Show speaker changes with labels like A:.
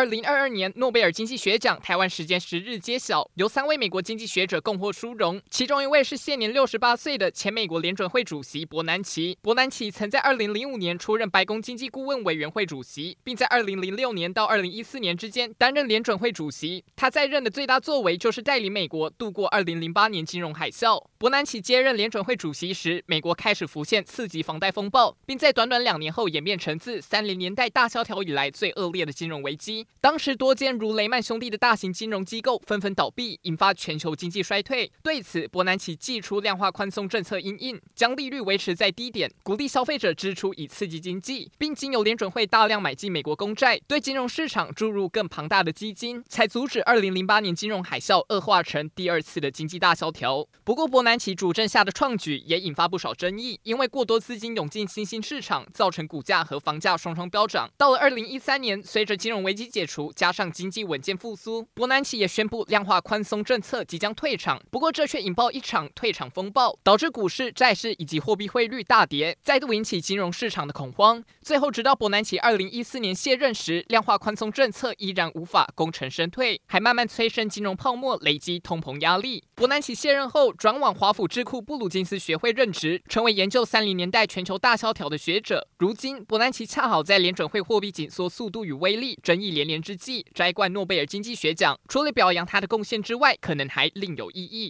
A: 二零二二年诺贝尔经济学奖，台湾时间十日揭晓，由三位美国经济学者共获殊荣，其中一位是现年六十八岁的前美国联准会主席伯南奇。伯南奇曾在二零零五年出任白宫经济顾问委员会主席，并在二零零六年到二零一四年之间担任联准会主席。他在任的最大作为就是带领美国度过二零零八年金融海啸。伯南奇接任联准会主席时，美国开始浮现次级房贷风暴，并在短短两年后演变成自三零年代大萧条以来最恶劣的金融危机。当时多间如雷曼兄弟的大型金融机构纷纷倒闭，引发全球经济衰退。对此，伯南奇祭出量化宽松政策因应，将利率维持在低点，鼓励消费者支出以刺激经济，并经由联准会大量买进美国公债，对金融市场注入更庞大的基金，才阻止2008年金融海啸恶化成第二次的经济大萧条。不过，伯南奇主政下的创举也引发不少争议，因为过多资金涌进新兴市场，造成股价和房价双双飙涨。到了2013年，随着金融危机解除，加上经济稳健复苏，伯南奇也宣布量化宽松政策即将退场。不过，这却引爆一场退场风暴，导致股市、债市以及货币汇率大跌，再度引起金融市场的恐慌。最后，直到伯南奇二零一四年卸任时，量化宽松政策依然无法功成身退，还慢慢催生金融泡沫，累积通膨压力。伯南奇卸任后，转往华府智库布鲁金斯学会任职，成为研究三零年代全球大萧条的学者。如今，伯南奇恰好在联准会货币紧缩速度与威力争议连连之际摘冠诺贝尔经济学奖，除了表扬他的贡献之外，可能还另有意义。